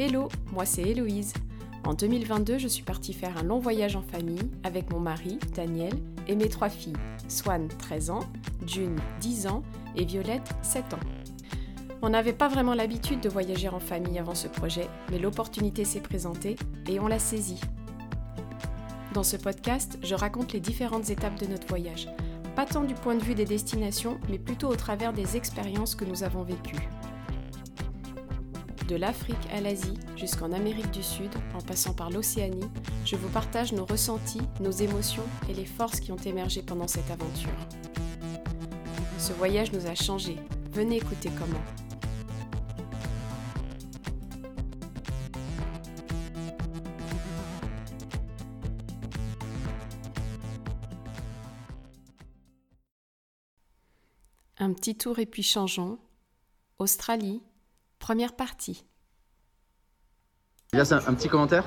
Hello, moi c'est Héloïse. En 2022, je suis partie faire un long voyage en famille avec mon mari, Daniel, et mes trois filles, Swan, 13 ans, June, 10 ans, et Violette, 7 ans. On n'avait pas vraiment l'habitude de voyager en famille avant ce projet, mais l'opportunité s'est présentée et on l'a saisie. Dans ce podcast, je raconte les différentes étapes de notre voyage, pas tant du point de vue des destinations, mais plutôt au travers des expériences que nous avons vécues. De l'Afrique à l'Asie jusqu'en Amérique du Sud, en passant par l'Océanie, je vous partage nos ressentis, nos émotions et les forces qui ont émergé pendant cette aventure. Ce voyage nous a changés. Venez écouter comment. Un petit tour et puis changeons. Australie, première partie. Il y a un, petit commentaire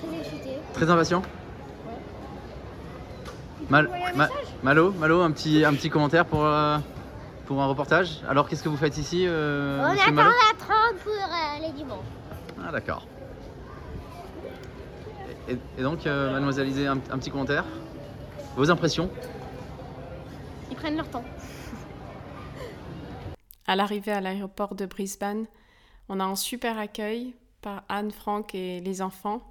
Très excité. Très impatient Mal, Ma- Malo, Malo, un petit, un petit commentaire pour, euh, pour un reportage. Alors qu'est-ce que vous faites ici, euh, On attend Malo la 30 pour euh, les dimanches. Ah d'accord. Et, et donc, euh, mademoiselle Isée, un, un petit commentaire Vos impressions Ils prennent leur temps. À l'arrivée à l'aéroport de Brisbane, on a un super accueil par Anne, Franck et les enfants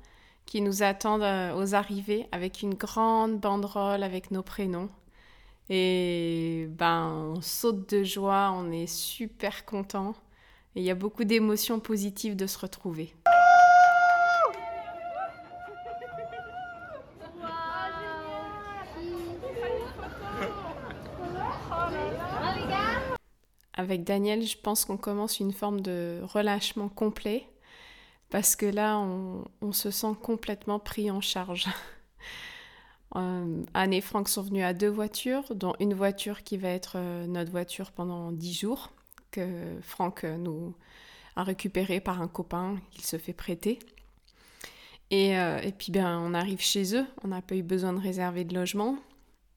qui nous attendent euh, aux arrivées avec une grande banderole avec nos prénoms. Et ben, on saute de joie, on est super content. Il y a beaucoup d'émotions positives de se retrouver. Avec Daniel, je pense qu'on commence une forme de relâchement complet parce que là, on, se sent complètement pris en charge. Euh, Anne et Franck sont venus à deux voitures, dont une voiture qui va être euh, notre voiture pendant dix jours, que Franck euh, nous a récupéré par un copain qu'il se fait prêter. Et, et puis ben, on arrive chez eux, on n'a pas eu besoin de réserver de logement.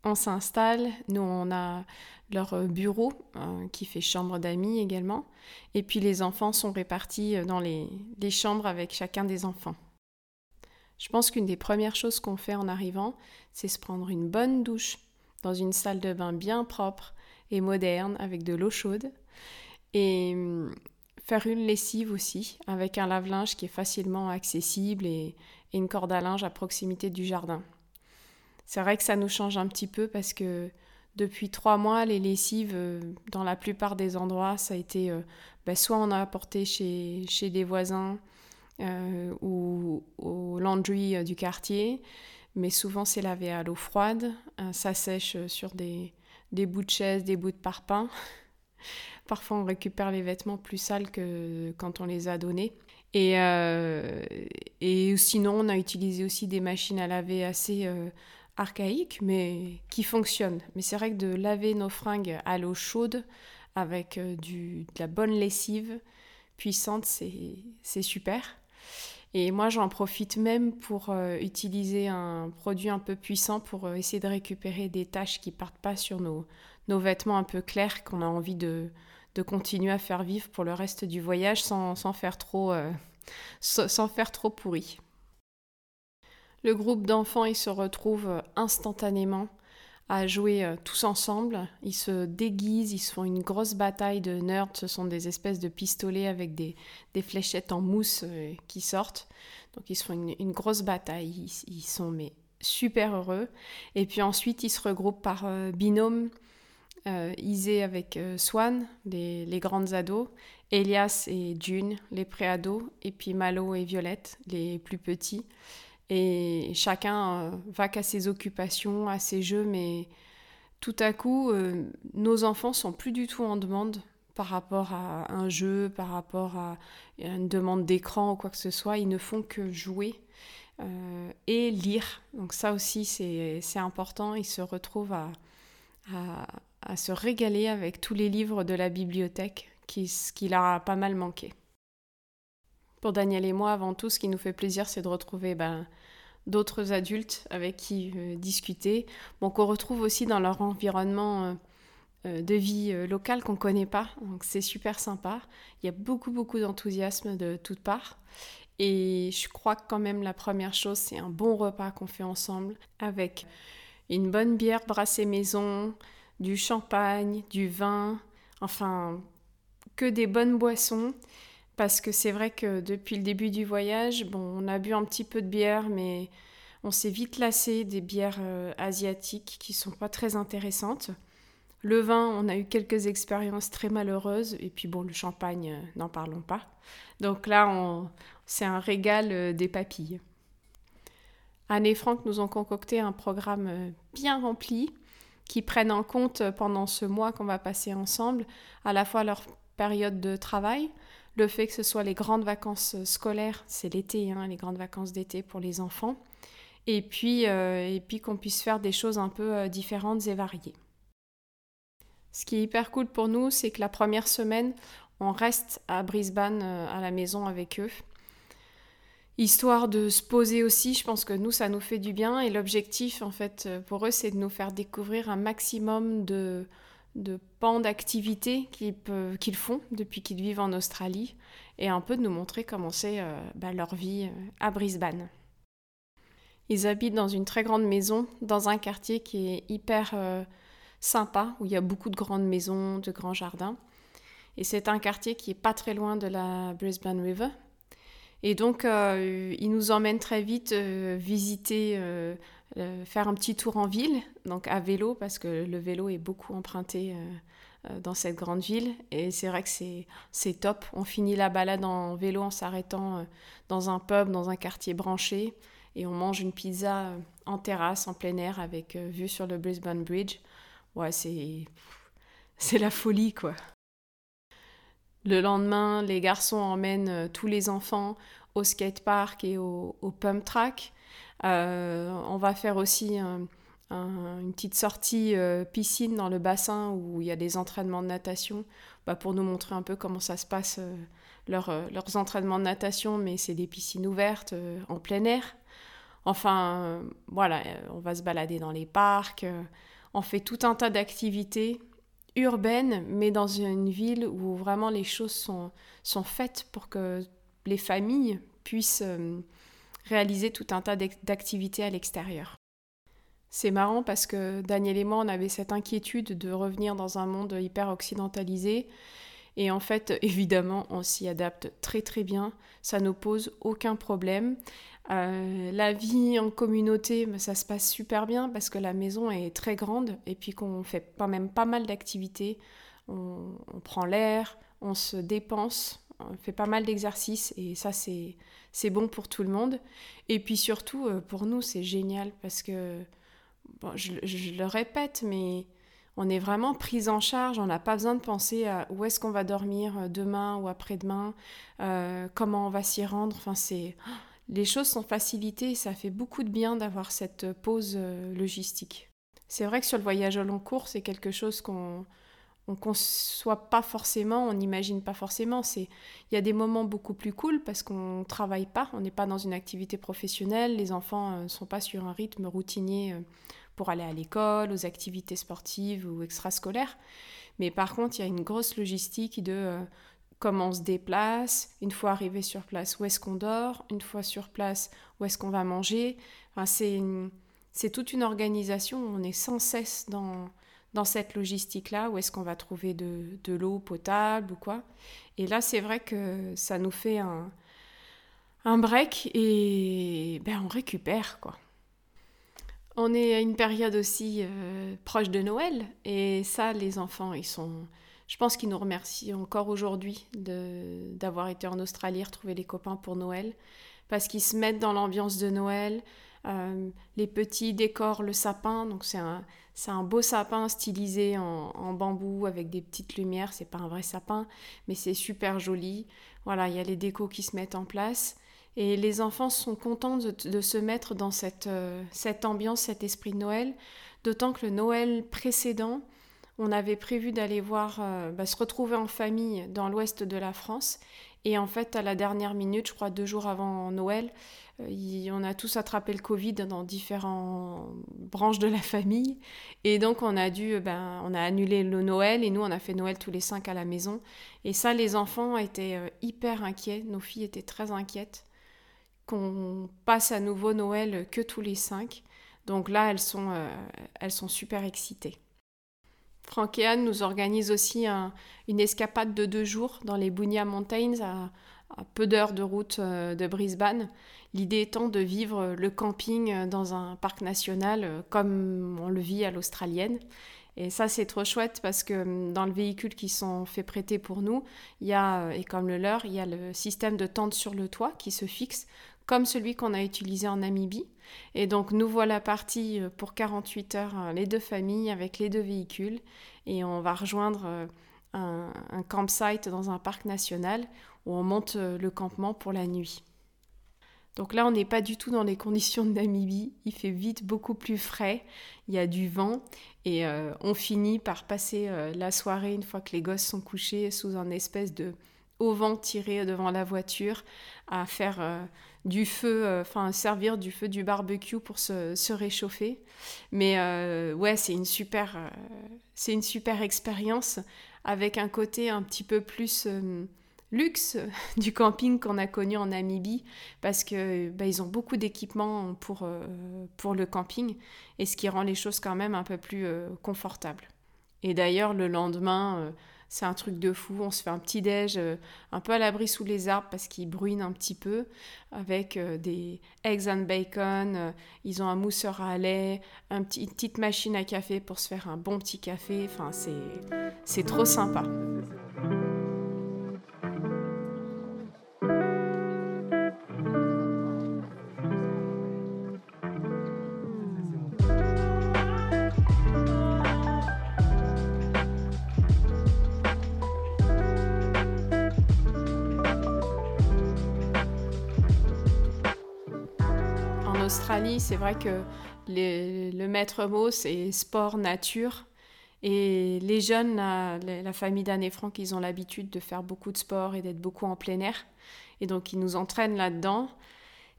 On s'installe, nous on a leur euh, bureau euh, qui fait chambre d'amis également. Et puis les enfants sont répartis euh, dans les, chambres avec chacun des enfants. Je pense qu'une des premières choses qu'on fait en arrivant, c'est se prendre une bonne douche dans une salle de bain bien propre et moderne avec de l'eau chaude. Et hum, faire une lessive aussi avec un lave-linge qui est facilement accessible et une corde à linge à proximité du jardin. C'est vrai que ça nous change un petit peu parce que depuis trois mois, les lessives, euh, dans la plupart des endroits, ça a été euh, ben, soit on a apporté chez, chez des voisins euh, ou au laundry du quartier, mais souvent c'est lavé à l'eau froide, ça sèche sur des, des bouts de chaise, des bouts de parpaing. Parfois on récupère les vêtements plus sales que quand on les a donnés. Et, et sinon, on a utilisé aussi des machines à laver assez archaïques, mais qui fonctionnent. Mais c'est vrai que de laver nos fringues à l'eau chaude avec euh, de la bonne lessive puissante, c'est super. Et moi, j'en profite même pour euh, utiliser un produit un peu puissant pour euh, essayer de récupérer des taches qui partent pas sur nos, nos vêtements un peu clairs qu'on a envie de, continuer à faire vivre pour le reste du voyage sans sans faire trop pourri. Le groupe d'enfants, ils se retrouvent euh, instantanément à jouer euh, tous ensemble. Ils se déguisent, ils se font une grosse bataille de nerds. Ce sont des espèces de pistolets avec des, des fléchettes en mousse euh, qui sortent. Donc ils se font une, grosse bataille. Ils, sont mais super heureux. Et puis ensuite, ils se regroupent par binôme. Euh, Isée avec euh, Swan, les, les grandes ados, Elias et June, les préados, et puis Malo et Violette, les plus petits. Et chacun euh, va qu'à ses occupations, à ses jeux, mais tout à coup, euh, nos enfants sont plus du tout en demande par rapport à un jeu, par rapport à une demande d'écran ou quoi que ce soit. Ils ne font que jouer euh, et lire. Donc ça aussi, c'est important. Ils se retrouvent à, se régaler avec tous les livres de la bibliothèque qui, qui leur a pas mal manqué. Pour Daniel et moi, avant tout, ce qui nous fait plaisir, c'est de retrouver ben, d'autres adultes avec qui euh, discuter. Bon, qu'on retrouve aussi dans leur environnement euh, de vie locale qu'on ne connaît pas. Donc c'est super sympa. Il y a beaucoup, beaucoup d'enthousiasme de toutes parts. Et je crois que quand même la première chose, c'est un bon repas qu'on fait ensemble avec une bonne bière brassée maison, du champagne, du vin, enfin que des bonnes boissons. Parce que c'est vrai que depuis le début du voyage, on a bu un petit peu de bière, mais on s'est vite lassé des bières euh, asiatiques qui sont pas très intéressantes. Le vin, on a eu quelques expériences très malheureuses, et puis bon, le champagne, euh, n'en parlons pas. Donc là, c'est un régal euh, des papilles. Anne et Franck nous ont concocté un programme bien rempli qui prenne en compte pendant ce mois qu'on va passer ensemble à la fois leur période de travail, le fait que ce soit les grandes vacances scolaires, c'est l'été, hein, les grandes vacances d'été pour les enfants, et puis, euh, et puis qu'on puisse faire des choses un peu euh, différentes et variées. Ce qui est hyper cool pour nous, c'est que la première semaine, on reste à Brisbane euh, à la maison avec eux. Histoire de se poser aussi, je pense que nous, ça nous fait du bien. Et l'objectif, en fait, pour eux, c'est de nous faire découvrir un maximum de, de pans d'activités qu'ils font depuis qu'ils vivent en Australie et un peu de nous montrer comment c'est bah, leur vie à Brisbane. Ils habitent dans une très grande maison, dans un quartier qui est hyper euh, sympa, où il y a beaucoup de grandes maisons, de grands jardins. Et c'est un quartier qui est pas très loin de la Brisbane River. Et donc, euh, ils nous emmènent très vite euh, faire un petit tour en ville, donc à vélo, parce que le vélo est beaucoup emprunté dans cette grande ville. Et c'est vrai que c'est top. On finit la balade en vélo en s'arrêtant dans un pub, dans un quartier branché et on mange une pizza euh, en terrasse, en plein air, avec euh, vue sur le Brisbane Bridge. Ouais, c'est. La folie, quoi. Le lendemain, les garçons emmènent euh, tous les enfants au skatepark et au, pump track. On va faire aussi une petite sortie piscine dans le bassin où il y a des entraînements de natation bah, pour nous montrer un peu comment ça se passe, leurs entraînements de natation, mais c'est des piscines ouvertes en plein air. Enfin, euh, voilà, euh, on va se balader dans les parcs, euh, on fait tout un tas d'activités urbaines, mais dans une ville où vraiment les choses sont, sont faites pour que les familles puissent réaliser tout un tas d'activités à l'extérieur. C'est marrant parce que Daniel et moi, on avait cette inquiétude de revenir dans un monde hyper occidentalisé. Et en fait, évidemment, on s'y adapte très très bien. Ça ne pose aucun problème. Euh, la vie en communauté, ça se passe super bien parce que la maison est très grande et puis qu'on fait quand même pas mal d'activités. On, prend l'air, on se dépense, on fait pas mal d'exercices et ça c'est bon pour tout le monde. Et puis surtout euh, pour nous c'est génial parce que je, le répète mais on est vraiment pris en charge, on n'a pas besoin de penser à où est-ce qu'on va dormir euh, demain ou après-demain, comment on va s'y rendre. Enfin c'est les choses sont facilitées et ça fait beaucoup de bien d'avoir cette pause euh, logistique. C'est vrai que sur le voyage au long cours, c'est quelque chose qu'on ne conçoit pas forcément, on n'imagine pas forcément. C'est il y a des moments beaucoup plus cool parce qu'on travaille pas, on n'est pas dans une activité professionnelle, les enfants ne euh, sont pas sur un rythme routinier euh, pour aller à l'école, aux activités sportives ou extrascolaires. Mais par contre, il y a une grosse logistique de comment on se déplace, une fois arrivé sur place, où est-ce qu'on dort, une fois sur place, où est-ce qu'on va manger. Enfin, c'est, toute une organisation, on est sans cesse dans, dans cette logistique-là, où est-ce qu'on va trouver de, l'eau potable ou quoi. Et là, c'est vrai que ça nous fait un, un break et ben, on récupère, quoi. On est à une période aussi euh, proche de Noël, et ça, les enfants, ils sont je pense qu'ils nous remercient encore aujourd'hui d'avoir été en Australie, retrouver les copains pour Noël, parce qu'ils se mettent dans l'ambiance de Noël. Euh, les petits décorent le sapin, donc c'est un, un, beau sapin stylisé en, bambou avec des petites lumières. C'est pas un vrai sapin, mais c'est super joli. Voilà, il y a les décos qui se mettent en place. Et les enfants sont contents de, se mettre dans cette, euh, cette ambiance, cet esprit de Noël. D'autant que le Noël précédent, on avait prévu d'aller voir, euh, bah, se retrouver en famille dans l'ouest de la France. Et en fait, à la dernière minute, je crois deux jours avant Noël, euh, on a tous attrapé le Covid dans différentes branches de la famille. Et donc, on a dû, ben, on a annulé le Noël et nous, on a fait Noël tous les cinq à la maison. Et ça, les enfants étaient euh, hyper inquiets. Nos filles étaient très inquiètes qu'on passe à nouveau Noël que tous les cinq. Donc là, elles sont, elles sont super excitées. Franck et Anne nous organisent aussi une escapade de deux jours dans les Bunya Mountains à, peu d'heures de route de Brisbane. L'idée étant de vivre le camping dans un parc national euh, comme on le vit à l'australienne. Et ça, c'est trop chouette parce que hum, dans le véhicule qui sont fait prêter pour nous, il y a, euh, et comme le leur, il y a le système de tente sur le toit qui se fixe comme celui qu'on a utilisé en Namibie. Et donc, nous voilà partis euh, pour 48 heures, les deux familles avec les deux véhicules. Et on va rejoindre un, un campsite dans un parc national où on monte le campement pour la nuit. Donc là, on n'est pas du tout dans les conditions de Namibie. Il fait vite beaucoup plus frais. Il y a du vent et euh, on finit par passer euh, la soirée une fois que les gosses sont couchés sous un espèce de haut vent tiré devant la voiture à faire euh, du feu, enfin servir du feu du barbecue pour se, réchauffer. Mais ouais, c'est une super, c'est une super expérience avec un côté un petit peu plus luxe du camping qu'on a connu en Namibie parce que bah, ils ont beaucoup d'équipements pour, euh, pour le camping et ce qui rend les choses quand même un peu plus euh, confortables. Et d'ailleurs le lendemain euh, c'est un truc de fou, on se fait un petit déj un peu à l'abri sous les arbres parce qu'ils bruinent un petit peu avec des eggs and bacon, ils ont un mousseur à lait, un petit, une petite machine à café pour se faire un bon petit café, enfin c'est trop sympa. C'est vrai que le maître mot, c'est sport, nature. Et les jeunes, la, famille d'Anne et Franck, ils ont l'habitude de faire beaucoup de sport et d'être beaucoup en plein air. Et donc, ils nous entraînent là-dedans.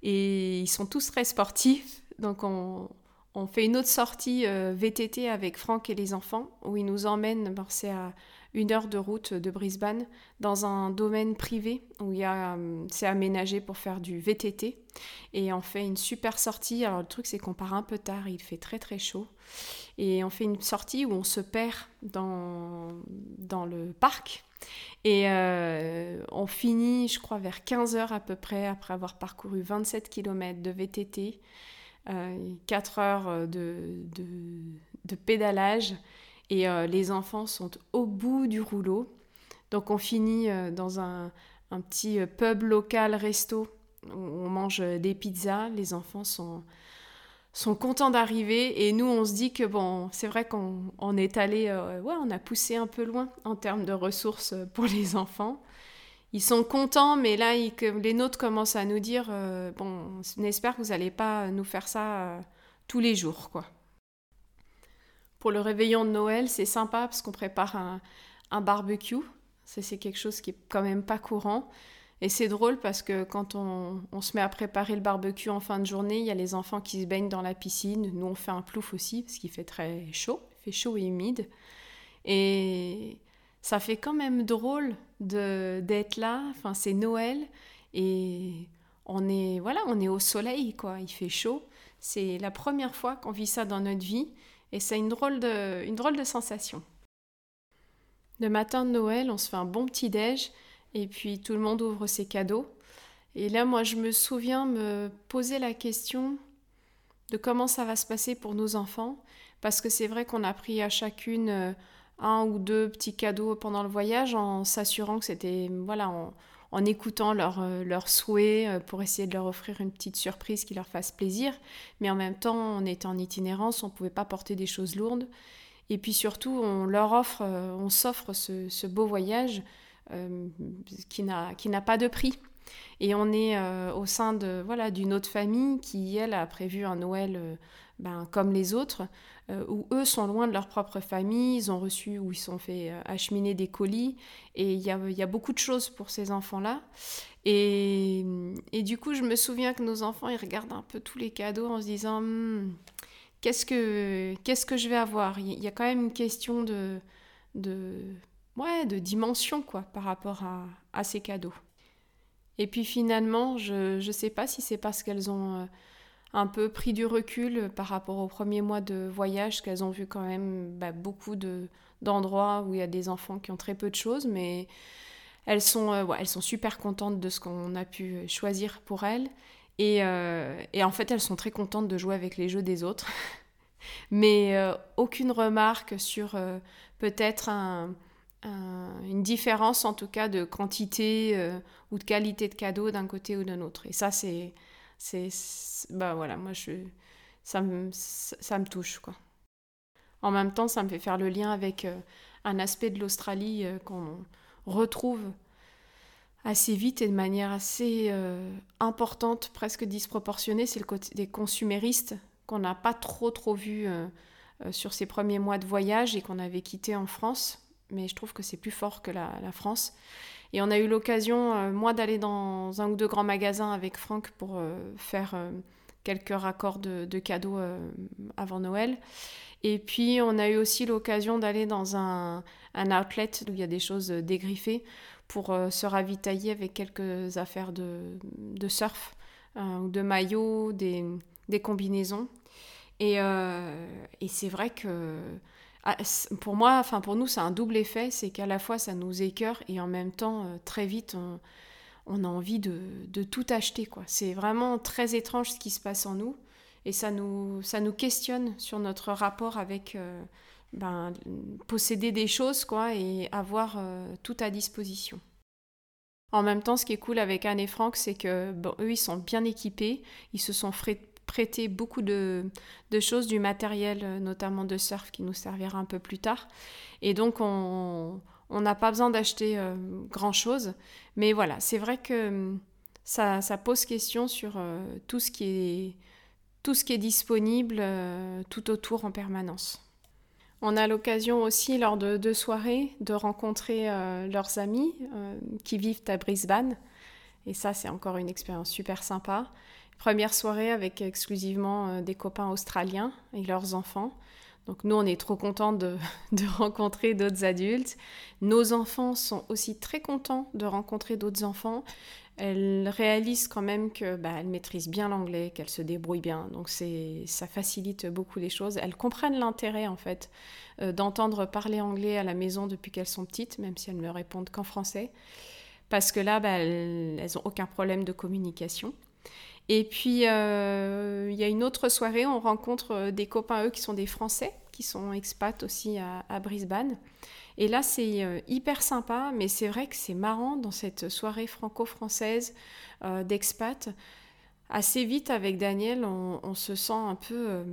Et ils sont tous très sportifs. Donc, on, fait une autre sortie euh, VTT avec Franck et les enfants, où ils nous emmènent, c'est à une heure de route de Brisbane dans un domaine privé où il y a, euh, c'est aménagé pour faire du VTT. Et on fait une super sortie. Alors le truc c'est qu'on part un peu tard, il fait très très chaud. Et on fait une sortie où on se perd dans, dans le parc. Et euh, on finit, je crois, vers 15h à peu près, après avoir parcouru 27 km de VTT, 4 euh, heures de, de, de pédalage et euh, les enfants sont au bout du rouleau. Donc on finit euh, dans un, petit euh, pub local resto où on mange des pizzas. Les enfants sont, sont contents d'arriver et nous on se dit que bon, c'est vrai qu'on est allé, ouais, on a poussé un peu loin en termes de ressources pour les enfants. Ils sont contents, mais là, les nôtres commencent à nous dire, bon, on espère que vous n'allez pas nous faire ça tous les jours, quoi. Pour le réveillon de Noël, c'est sympa parce qu'on prépare un, barbecue. c'est quelque chose qui est quand même pas courant. Et c'est drôle parce que quand on, se met à préparer le barbecue en fin de journée, il y a les enfants qui se baignent dans la piscine. Nous, on fait un plouf aussi parce qu'il fait très chaud. Il fait chaud et humide. Et ça fait quand même drôle d'être là. Enfin, c'est Noël et on est, voilà, on est au soleil, quoi. Il fait chaud. C'est la première fois qu'on vit ça dans notre vie. Et c'est une, drôle de, de sensation. Le matin de Noël, on se fait un bon petit déj et puis tout le monde ouvre ses cadeaux. Et là, moi, je me souviens me poser la question de comment ça va se passer pour nos enfants, parce que c'est vrai qu'on a pris à chacune euh, un ou deux petits cadeaux pendant le voyage en s'assurant que c'était voilà, en écoutant euh, leurs souhaits euh, pour essayer de leur offrir une petite surprise qui leur fasse plaisir. Mais en même temps, on était en itinérance, on ne pouvait pas porter des choses lourdes. Et puis surtout, on leur offre, euh, on s'offre ce, beau voyage qui n'a pas de prix. Et on est au sein de voilà d'une autre famille qui, elle, a prévu un Noël ben, comme les autres, euh, où eux sont loin de leur propre famille, ils ont reçu ou ils sont fait euh, acheminer des colis, et il y a, beaucoup de choses pour ces enfants-là. Et, du coup, je me souviens que nos enfants, ils regardent un peu tous les cadeaux en se disant, hmm, qu'est-ce que que je vais avoir? Il y a quand même une question de, de, ouais, de dimension quoi, par rapport à, à ces cadeaux. Et puis finalement, je ne sais pas si c'est parce qu'elles ont... Euh, un peu pris du recul par rapport aux premiers mois de voyage, qu'elles ont vu quand même bah, beaucoup de, d'endroits où il y a des enfants qui ont très peu de choses, mais elles sont, euh, elles sont super contentes de ce qu'on a pu choisir pour elles. Et, euh, et, en fait, elles sont très contentes de jouer avec les jeux des autres. mais aucune remarque sur peut-être une différence, en tout cas, de quantité ou de qualité de cadeaux d'un côté ou d'un autre. Et ça, c'est c'est bah voilà moi je ça me ça me touche quoi. En même temps ça me fait faire le lien avec euh, un aspect de l'Australie euh, qu'on retrouve assez vite et de manière assez euh, importante presque disproportionnée. C'est le côté des consuméristes qu'on n'a pas trop trop vu sur ces premiers mois de voyage et qu'on avait quitté en France mais je trouve que c'est plus fort que la, France et on a eu l'occasion, euh, moi, d'aller dans un ou deux grands magasins avec Franck pour euh, faire euh, quelques raccords de, cadeaux avant Noël. Et puis, on a eu aussi l'occasion d'aller dans un, un, outlet où il y a des choses dégriffées pour se ravitailler avec quelques affaires de, de surf, ou de maillots, des, des combinaisons. Et, c'est vrai que pour moi, enfin pour nous, c'est un double effet, c'est qu'à la fois ça nous écœure et en même temps, euh, très vite, on, a envie de, tout acheter. quoi. C'est vraiment très étrange ce qui se passe en nous et ça nous, ça nous questionne sur notre rapport avec euh, ben, posséder des choses quoi, et avoir euh, tout à disposition. En même temps, ce qui est cool avec Anne et Franck, c'est que eux, ils sont bien équipés, ils se sont prêté beaucoup de, choses, du matériel euh, notamment de surf qui nous servira un peu plus tard. Et donc on n'a pas besoin d'acheter euh, grand-chose. Mais voilà, c'est vrai que hum, ça, pose question sur euh, tout, ce qui est, disponible tout autour en permanence. On a l'occasion aussi lors de deux soirées de rencontrer leurs amis qui vivent à Brisbane. Et ça, c'est encore une expérience super sympa. Première soirée avec exclusivement euh, des copains australiens et leurs enfants. Donc nous, on est trop contents de, rencontrer d'autres adultes. Nos enfants sont aussi très contents de rencontrer d'autres enfants. Elles réalisent quand même que bah, elles maîtrisent bien l'anglais, qu'elles se débrouillent bien. Donc c'est ça facilite beaucoup les choses. Elles comprennent l'intérêt en fait euh, d'entendre parler anglais à la maison depuis qu'elles sont petites, même si elles ne répondent qu'en français, parce que là, bah, elles n'ont aucun problème de communication. Et puis, euh, il y a une autre soirée, on rencontre euh, des copains, eux, qui sont des Français, qui sont expats aussi à, Brisbane. Et là, c'est euh, hyper sympa, mais c'est vrai que c'est marrant dans cette soirée franco-française d'expat. Assez vite, avec Daniel, on se sent un peu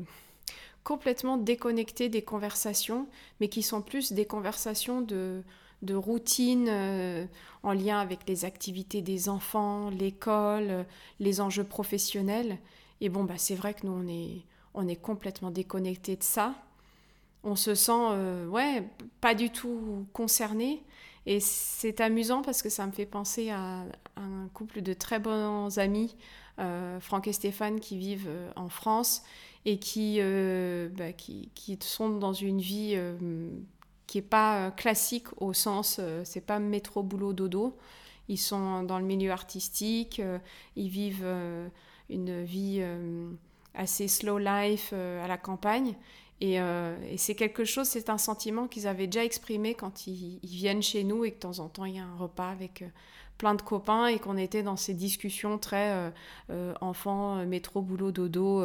complètement déconnecté des conversations, mais qui sont plus des conversations de de routine euh, en lien avec les activités des enfants, l'école, euh, les enjeux professionnels. Et bon, bah, c'est vrai que nous, on est, on est complètement déconnecté de ça. On se sent, euh, ouais, pas du tout concerné. Et c'est amusant parce que ça me fait penser à, un couple de très bons amis, Franck et Stéphane, qui vivent en France et qui, bah, qui, qui, sont dans une vie qui est pas euh, classique au sens, euh, c'est pas métro boulot dodo. Ils sont dans le milieu artistique, euh, ils vivent une vie assez slow life à la campagne. Et, c'est quelque chose, c'est un sentiment qu'ils avaient déjà exprimé quand ils, viennent chez nous et que de temps en temps il y a un repas avec plein de copains et qu'on était dans ces discussions très enfant, métro, boulot, dodo.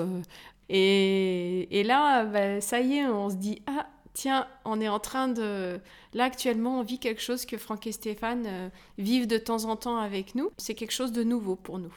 Et, là, bah, ça y est, on se dit, ah, tiens, on est en train de... Là, actuellement, on vit quelque chose que Franck et Stéphane euh, vivent de temps en temps avec nous. C'est quelque chose de nouveau pour nous.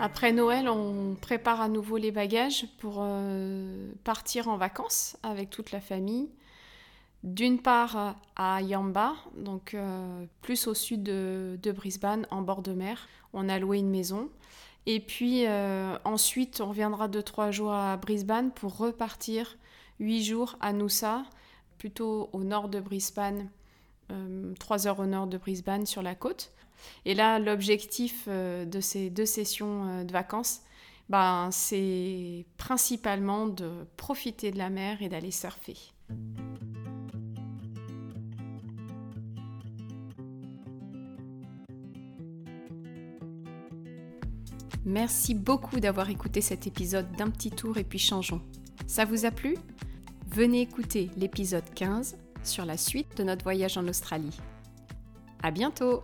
Après Noël, on prépare à nouveau les bagages pour euh, partir en vacances avec toute la famille. D'une part à Yamba, donc euh, plus au sud de, Brisbane, en bord de mer. On a loué une maison. Et puis euh, ensuite, on reviendra deux trois jours à Brisbane pour repartir huit jours à Noosa, plutôt au nord de Brisbane, trois heures au nord de Brisbane sur la côte. Et là, l'objectif euh, de ces deux sessions euh, de vacances, ben, c'est principalement de profiter de la mer et d'aller surfer. Merci beaucoup d'avoir écouté cet épisode d'un petit tour et puis changeons. Ça vous a plu? Venez écouter l'épisode 15 sur la suite de notre voyage en Australie. À bientôt